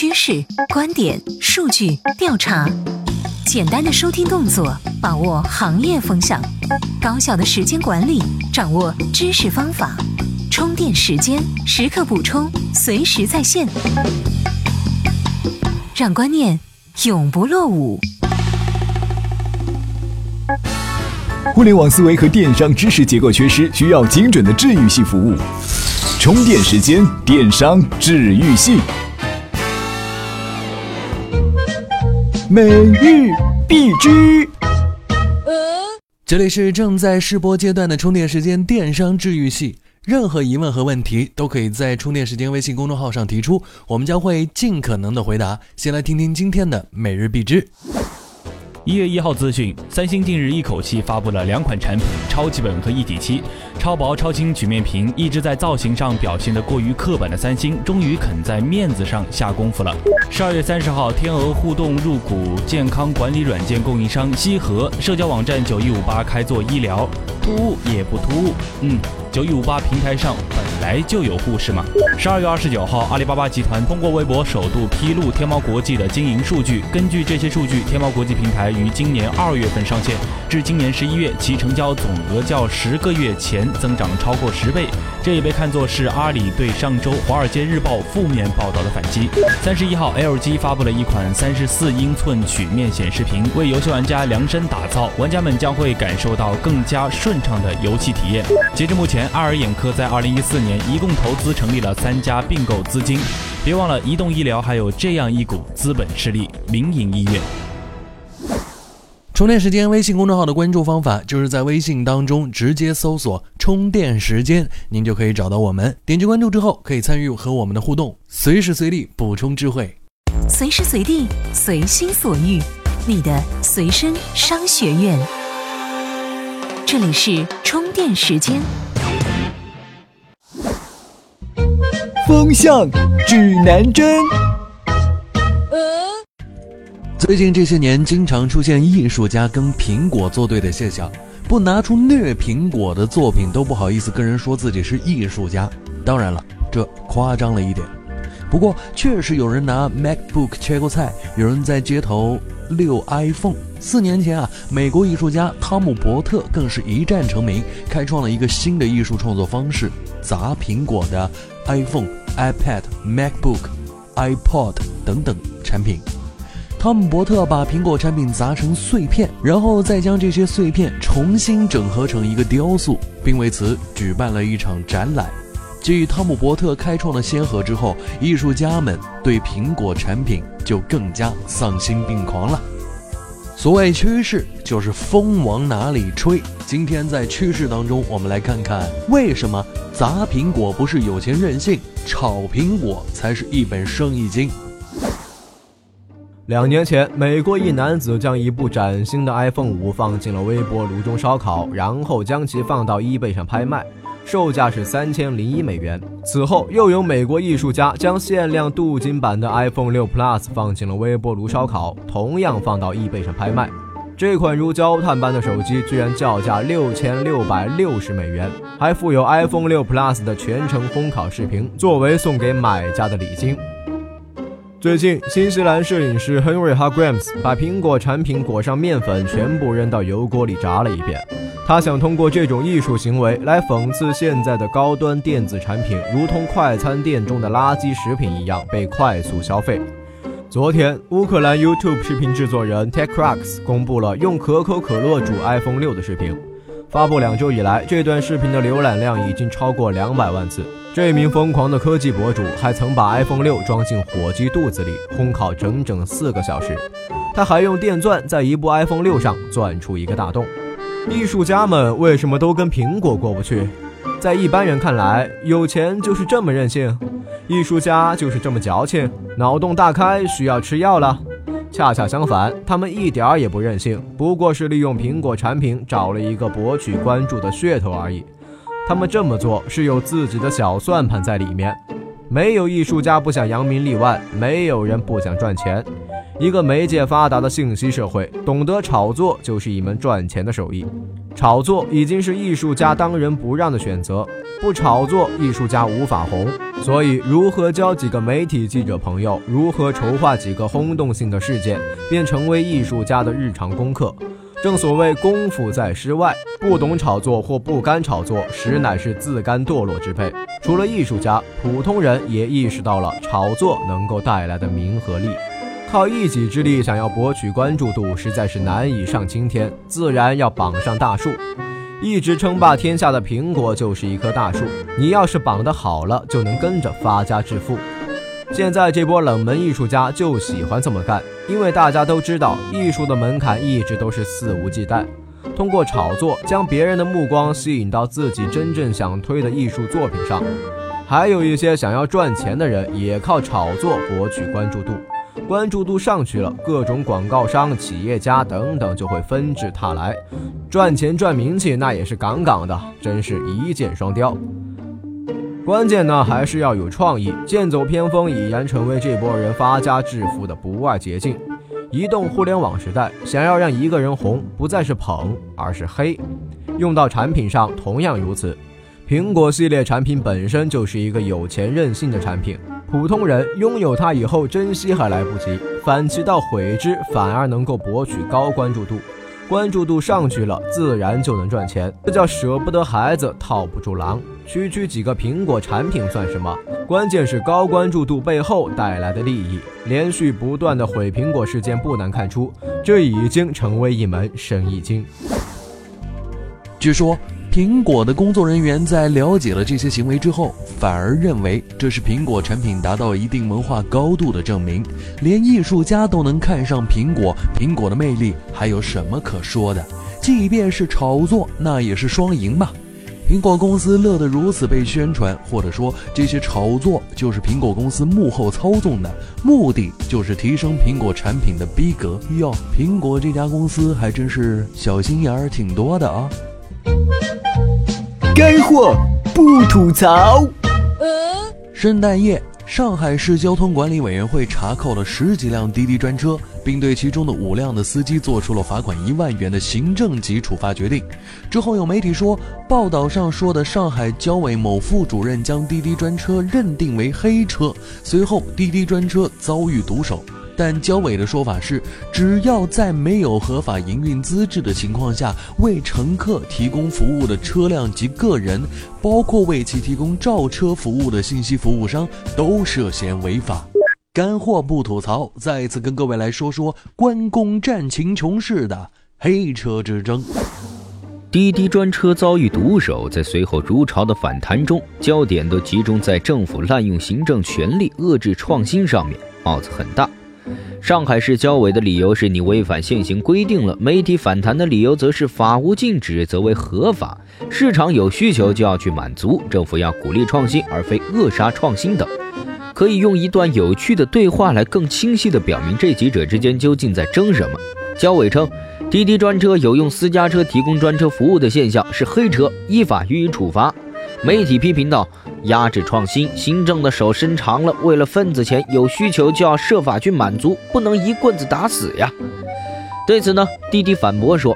趋势、观点、数据、调查，简单的收听动作，把握行业风向；高效的时间管理，掌握知识方法。充电时间，时刻补充，随时在线，让观念永不落伍。互联网思维和电商知识结构缺失，需要精准的治愈系服务。充电时间，电商治愈系。每日必知。这里是正在试播阶段的充电时间电商治愈系。任何疑问和问题都可以在充电时间微信公众号上提出，我们将会尽可能的回答。先来听听今天的每日必知。一月一号资讯，三星近日一口气发布了两款产品：超级本和一体七。超薄超轻曲面屏，一直在造型上表现的过于刻板的三星，终于肯在面子上下功夫了。十二月三十号，天鹅互动入股健康管理软件供应商西河，社交网站九一五八开做医疗，突兀也不突兀，嗯。九一五八平台上本来就有故事嘛。十二月二十九号，阿里巴巴集团通过微博首度披露天猫国际的经营数据。根据这些数据，天猫国际平台于今年二月份上线，至今年十一月，其成交总额较十个月前增长超过十倍。这也被看作是阿里对上周《华尔街日报》负面报道的反击。三十一号，LG 发布了一款三十四英寸曲面显示屏，为游戏玩家量身打造，玩家们将会感受到更加顺畅的游戏体验。截至目前。爱尔眼科在二零一四年一共投资成立了三家并购资金，别忘了移动医疗还有这样一股资本势力——民营医院。充电时间微信公众号的关注方法就是在微信当中直接搜索“充电时间”，您就可以找到我们。点击关注之后，可以参与和我们的互动，随时随地补充智慧，随时随地随心所欲，你的随身商学院。这里是充电时间。风向指南针。最近这些年，经常出现艺术家跟苹果作对的现象，不拿出虐苹果的作品都不好意思跟人说自己是艺术家。当然了，这夸张了一点。不过，确实有人拿 MacBook 切过菜，有人在街头遛 iPhone。四年前啊，美国艺术家汤姆·伯特更是一战成名，开创了一个新的艺术创作方式——砸苹果的 iPhone。iPad、MacBook、iPod 等等产品，汤姆·伯特把苹果产品砸成碎片，然后再将这些碎片重新整合成一个雕塑，并为此举办了一场展览。继汤姆·伯特开创了先河之后，艺术家们对苹果产品就更加丧心病狂了。所谓趋势，就是风往哪里吹。今天在趋势当中，我们来看看为什么砸苹果不是有钱任性，炒苹果才是一本生意经。两年前，美国一男子将一部崭新的 iPhone 五放进了微波炉中烧烤，然后将其放到 eBay 上拍卖。售价是三千零一美元。此后，又有美国艺术家将限量镀金版的 iPhone 六 Plus 放进了微波炉烧烤，同样放到 eBay 上拍卖。这款如焦炭般的手机居然叫价六千六百六十美元，还附有 iPhone 六 Plus 的全程烘烤视频，作为送给买家的礼金。最近，新西兰摄影师 Henry h a g r a m s 把苹果产品裹上面粉，全部扔到油锅里炸了一遍。他想通过这种艺术行为来讽刺现在的高端电子产品，如同快餐店中的垃圾食品一样被快速消费。昨天，乌克兰 YouTube 视频制作人 TechCrux 公布了用可口可乐煮 iPhone 六的视频。发布两周以来，这段视频的浏览量已经超过两百万次。这名疯狂的科技博主还曾把 iPhone 六装进火鸡肚子里烘烤整整四个小时。他还用电钻在一部 iPhone 六上钻出一个大洞。艺术家们为什么都跟苹果过不去？在一般人看来，有钱就是这么任性，艺术家就是这么矫情，脑洞大开需要吃药了。恰恰相反，他们一点儿也不任性，不过是利用苹果产品找了一个博取关注的噱头而已。他们这么做是有自己的小算盘在里面。没有艺术家不想扬名立万，没有人不想赚钱。一个媒介发达的信息社会，懂得炒作就是一门赚钱的手艺。炒作已经是艺术家当仁不让的选择，不炒作，艺术家无法红。所以，如何交几个媒体记者朋友，如何筹划几个轰动性的事件，便成为艺术家的日常功课。正所谓功夫在诗外，不懂炒作或不甘炒作，实乃是自甘堕落之辈。除了艺术家，普通人也意识到了炒作能够带来的名和利。靠一己之力想要博取关注度，实在是难以上青天，自然要绑上大树。一直称霸天下的苹果就是一棵大树，你要是绑得好了，就能跟着发家致富。现在这波冷门艺术家就喜欢这么干，因为大家都知道，艺术的门槛一直都是肆无忌惮，通过炒作将别人的目光吸引到自己真正想推的艺术作品上。还有一些想要赚钱的人，也靠炒作博取关注度。关注度上去了，各种广告商、企业家等等就会纷至沓来，赚钱赚名气那也是杠杠的，真是一箭双雕。关键呢还是要有创意，剑走偏锋已然成为这波人发家致富的不二捷径。移动互联网时代，想要让一个人红，不再是捧，而是黑。用到产品上同样如此。苹果系列产品本身就是一个有钱任性的产品。普通人拥有它以后，珍惜还来不及，反其道毁之，反而能够博取高关注度。关注度上去了，自然就能赚钱。这叫舍不得孩子套不住狼。区区几个苹果产品算什么？关键是高关注度背后带来的利益。连续不断的毁苹果事件，不难看出，这已经成为一门生意经。据说。苹果的工作人员在了解了这些行为之后，反而认为这是苹果产品达到一定文化高度的证明。连艺术家都能看上苹果，苹果的魅力还有什么可说的？即便是炒作，那也是双赢嘛。苹果公司乐得如此被宣传，或者说这些炒作就是苹果公司幕后操纵的，目的就是提升苹果产品的逼格。哟，苹果这家公司还真是小心眼儿挺多的啊。干货不吐槽。圣诞夜，上海市交通管理委员会查扣了十几辆滴滴专车，并对其中的五辆的司机做出了罚款一万元的行政级处罚决定。之后有媒体说，报道上说的上海交委某副主任将滴滴专车认定为黑车，随后滴滴专车遭遇毒手。但交委的说法是，只要在没有合法营运资质的情况下为乘客提供服务的车辆及个人，包括为其提供照车服务的信息服务商，都涉嫌违法。干货不吐槽，再一次跟各位来说说关公战秦琼式的黑车之争。滴滴专车遭遇毒手，在随后如潮的反弹中，焦点都集中在政府滥用行政权力遏制创新上面，帽子很大。上海市交委的理由是你违反现行规定了，媒体反弹的理由则是法无禁止则为合法，市场有需求就要去满足，政府要鼓励创新而非扼杀创新等。可以用一段有趣的对话来更清晰地表明这几者之间究竟在争什么。交委称，滴滴专车有用私家车提供专车服务的现象是黑车，依法予以处罚。媒体批评道。压制创新，行政的手伸长了，为了份子钱，有需求就要设法去满足，不能一棍子打死呀。对此呢，滴滴反驳说：“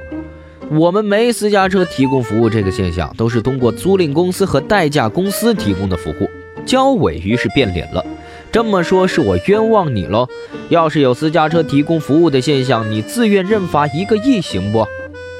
我们没私家车提供服务这个现象，都是通过租赁公司和代驾公司提供的服务。”交委于是变脸了：“这么说，是我冤枉你喽？要是有私家车提供服务的现象，你自愿认罚一个亿行不？”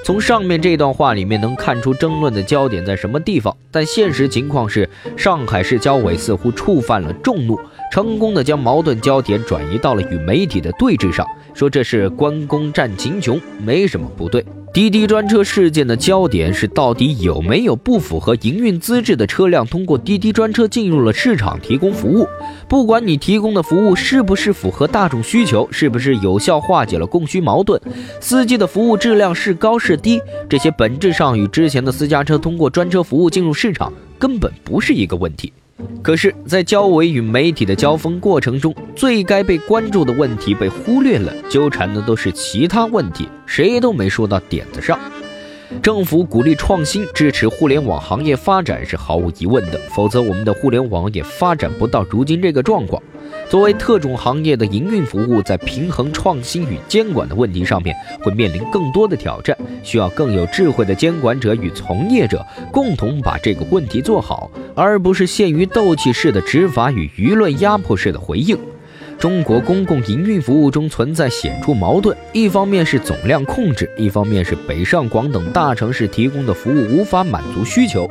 从上面这段话里面能看出争论的焦点在什么地方，但现实情况是，上海市交委似乎触犯了众怒，成功的将矛盾焦点转移到了与媒体的对峙上，说这是关公战秦琼，没什么不对。滴滴专车事件的焦点是，到底有没有不符合营运资质的车辆通过滴滴专车进入了市场提供服务？不管你提供的服务是不是符合大众需求，是不是有效化解了供需矛盾，司机的服务质量是高是低，这些本质上与之前的私家车通过专车服务进入市场根本不是一个问题。可是，在交委与媒体的交锋过程中，最该被关注的问题被忽略了，纠缠的都是其他问题，谁都没说到点子上。政府鼓励创新，支持互联网行业发展是毫无疑问的，否则我们的互联网也发展不到如今这个状况。作为特种行业的营运服务，在平衡创新与监管的问题上面，会面临更多的挑战，需要更有智慧的监管者与从业者共同把这个问题做好，而不是限于斗气式的执法与舆论压迫式的回应。中国公共营运服务中存在显著矛盾，一方面是总量控制，一方面是北上广等大城市提供的服务无法满足需求。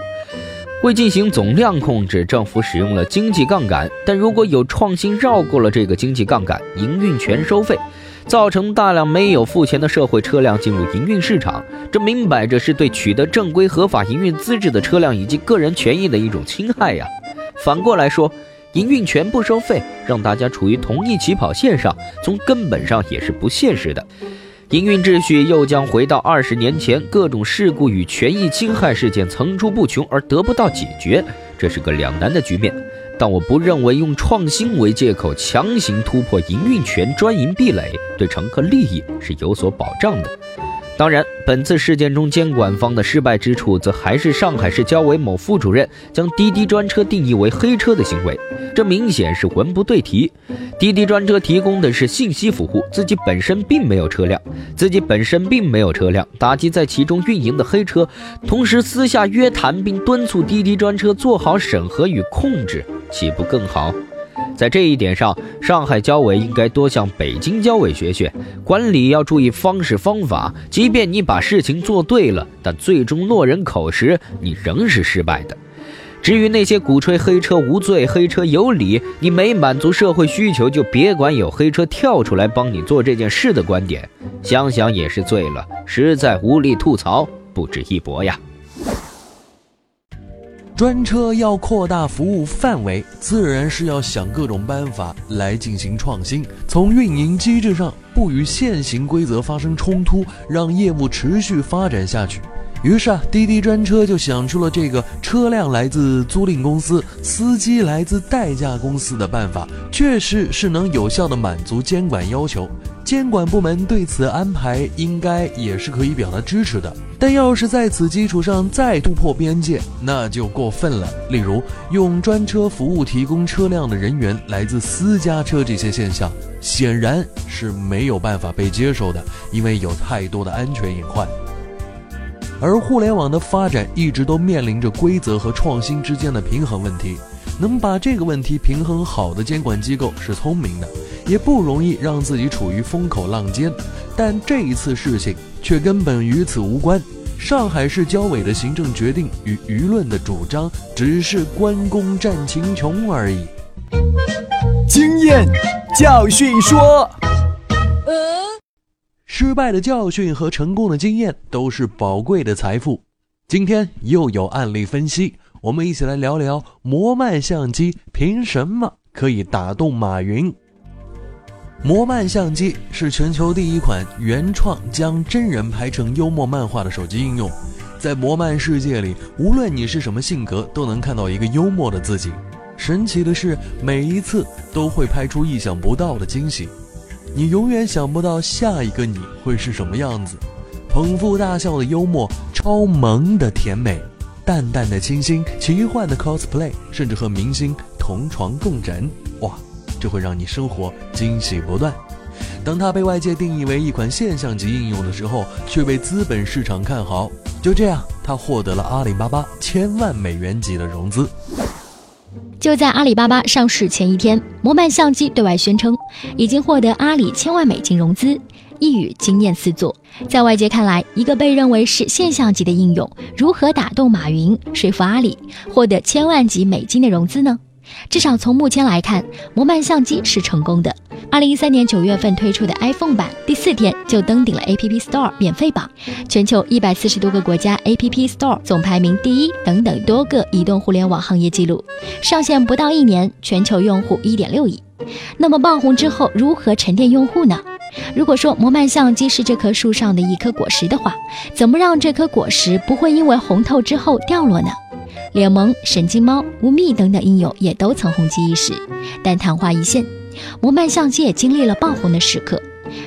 为进行总量控制，政府使用了经济杠杆，但如果有创新绕过了这个经济杠杆，营运权收费，造成大量没有付钱的社会车辆进入营运市场，这明摆着是对取得正规合法营运资质的车辆以及个人权益的一种侵害呀。反过来说，营运权不收费，让大家处于同一起跑线上，从根本上也是不现实的。营运秩序又将回到二十年前，各种事故与权益侵害事件层出不穷而得不到解决，这是个两难的局面。但我不认为用创新为借口强行突破营运权专营壁垒，对乘客利益是有所保障的。当然，本次事件中监管方的失败之处，则还是上海市交委某副主任将滴滴专车定义为黑车的行为，这明显是文不对题。滴滴专车提供的是信息服务，自己本身并没有车辆，自己本身并没有车辆，打击在其中运营的黑车，同时私下约谈并敦促滴滴专车做好审核与控制，岂不更好？在这一点上，上海交委应该多向北京交委学学，管理要注意方式方法。即便你把事情做对了，但最终落人口实，你仍是失败的。至于那些鼓吹黑车无罪、黑车有理，你没满足社会需求就别管有黑车跳出来帮你做这件事的观点，想想也是醉了，实在无力吐槽，不止一驳呀。专车要扩大服务范围，自然是要想各种办法来进行创新。从运营机制上不与现行规则发生冲突，让业务持续发展下去。于是啊，滴滴专车就想出了这个车辆来自租赁公司，司机来自代驾公司的办法，确实是能有效的满足监管要求。监管部门对此安排应该也是可以表达支持的。但要是在此基础上再突破边界，那就过分了。例如，用专车服务提供车辆的人员来自私家车，这些现象显然是没有办法被接受的，因为有太多的安全隐患。而互联网的发展一直都面临着规则和创新之间的平衡问题，能把这个问题平衡好的监管机构是聪明的，也不容易让自己处于风口浪尖。但这一次事情却根本与此无关。上海市交委的行政决定与舆论的主张，只是关公战秦琼而已。经验教训说，失败的教训和成功的经验都是宝贵的财富。今天又有案例分析，我们一起来聊聊摩曼相机凭什么可以打动马云。摩曼相机是全球第一款原创将真人拍成幽默漫画的手机应用。在摩曼世界里，无论你是什么性格，都能看到一个幽默的自己。神奇的是，每一次都会拍出意想不到的惊喜。你永远想不到下一个你会是什么样子。捧腹大笑的幽默，超萌的甜美，淡淡的清新，奇幻的 cosplay，甚至和明星同床共枕，哇！这会让你生活惊喜不断。当它被外界定义为一款现象级应用的时候，却被资本市场看好。就这样，它获得了阿里巴巴千万美元级的融资。就在阿里巴巴上市前一天，摩曼相机对外宣称已经获得阿里千万美金融资，一语惊艳四座。在外界看来，一个被认为是现象级的应用，如何打动马云，说服阿里获得千万级美金的融资呢？至少从目前来看，摩曼相机是成功的。二零一三年九月份推出的 iPhone 版，第四天就登顶了 App Store 免费榜，全球一百四十多个国家 App Store 总排名第一等等多个移动互联网行业记录。上线不到一年，全球用户一点六亿。那么爆红之后，如何沉淀用户呢？如果说摩曼相机是这棵树上的一颗果实的话，怎么让这颗果实不会因为红透之后掉落呢？联盟、神经猫、无蜜等等应用也都曾红极一时，但昙花一现。摩曼相机也经历了爆红的时刻。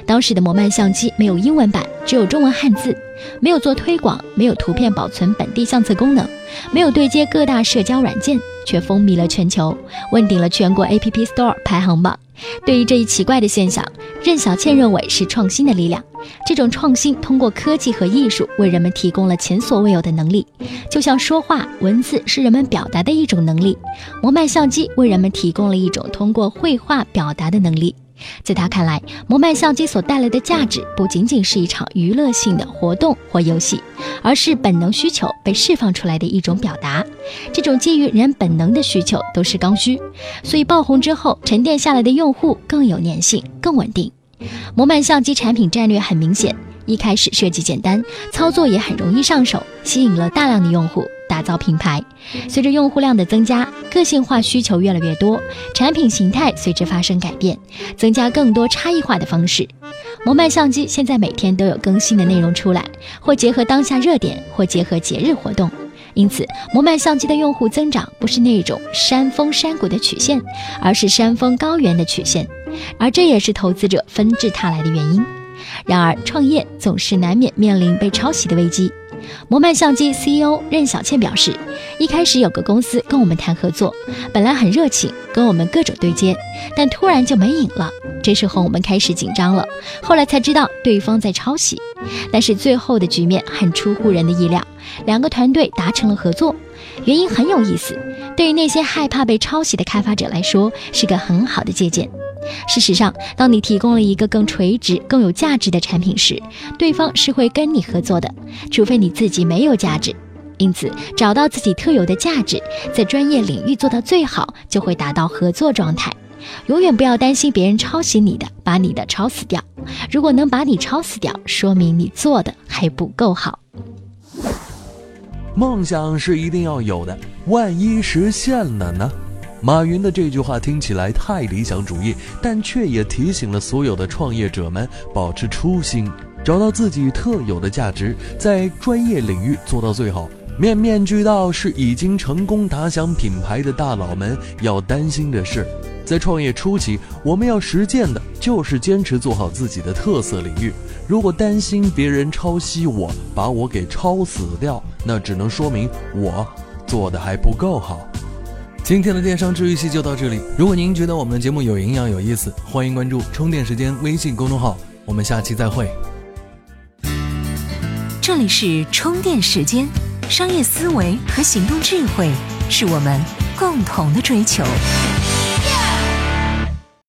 当时的摩曼相机没有英文版，只有中文汉字，没有做推广，没有图片保存本地相册功能，没有对接各大社交软件，却风靡了全球，问鼎了全国 App Store 排行榜。对于这一奇怪的现象，任小倩认为是创新的力量。这种创新通过科技和艺术为人们提供了前所未有的能力，就像说话，文字是人们表达的一种能力，摩曼相机为人们提供了一种通过绘画表达的能力。在他看来，摩曼相机所带来的价值不仅仅是一场娱乐性的活动或游戏，而是本能需求被释放出来的一种表达。这种基于人本能的需求都是刚需，所以爆红之后沉淀下来的用户更有粘性、更稳定。摩曼相机产品战略很明显，一开始设计简单，操作也很容易上手，吸引了大量的用户。打造品牌，随着用户量的增加，个性化需求越来越多，产品形态随之发生改变，增加更多差异化的方式。摩曼相机现在每天都有更新的内容出来，或结合当下热点，或结合节日活动。因此，摩曼相机的用户增长不是那种山峰山谷的曲线，而是山峰高原的曲线，而这也是投资者纷至沓来的原因。然而，创业总是难免面临被抄袭的危机。摩曼相机 CEO 任小倩表示，一开始有个公司跟我们谈合作，本来很热情，跟我们各种对接，但突然就没影了。这时候我们开始紧张了，后来才知道对方在抄袭。但是最后的局面很出乎人的意料，两个团队达成了合作，原因很有意思，对于那些害怕被抄袭的开发者来说，是个很好的借鉴。事实上，当你提供了一个更垂直、更有价值的产品时，对方是会跟你合作的，除非你自己没有价值。因此，找到自己特有的价值，在专业领域做到最好，就会达到合作状态。永远不要担心别人抄袭你的，把你的抄死掉。如果能把你抄死掉，说明你做的还不够好。梦想是一定要有的，万一实现了呢？马云的这句话听起来太理想主义，但却也提醒了所有的创业者们保持初心，找到自己特有的价值，在专业领域做到最好。面面俱到是已经成功打响品牌的大佬们要担心的事。在创业初期，我们要实践的就是坚持做好自己的特色领域。如果担心别人抄袭我，把我给抄死掉，那只能说明我做的还不够好。今天的电商治愈系就到这里。如果您觉得我们的节目有营养、有意思，欢迎关注“充电时间”微信公众号。我们下期再会。这里是充电时间，商业思维和行动智慧是我们共同的追求。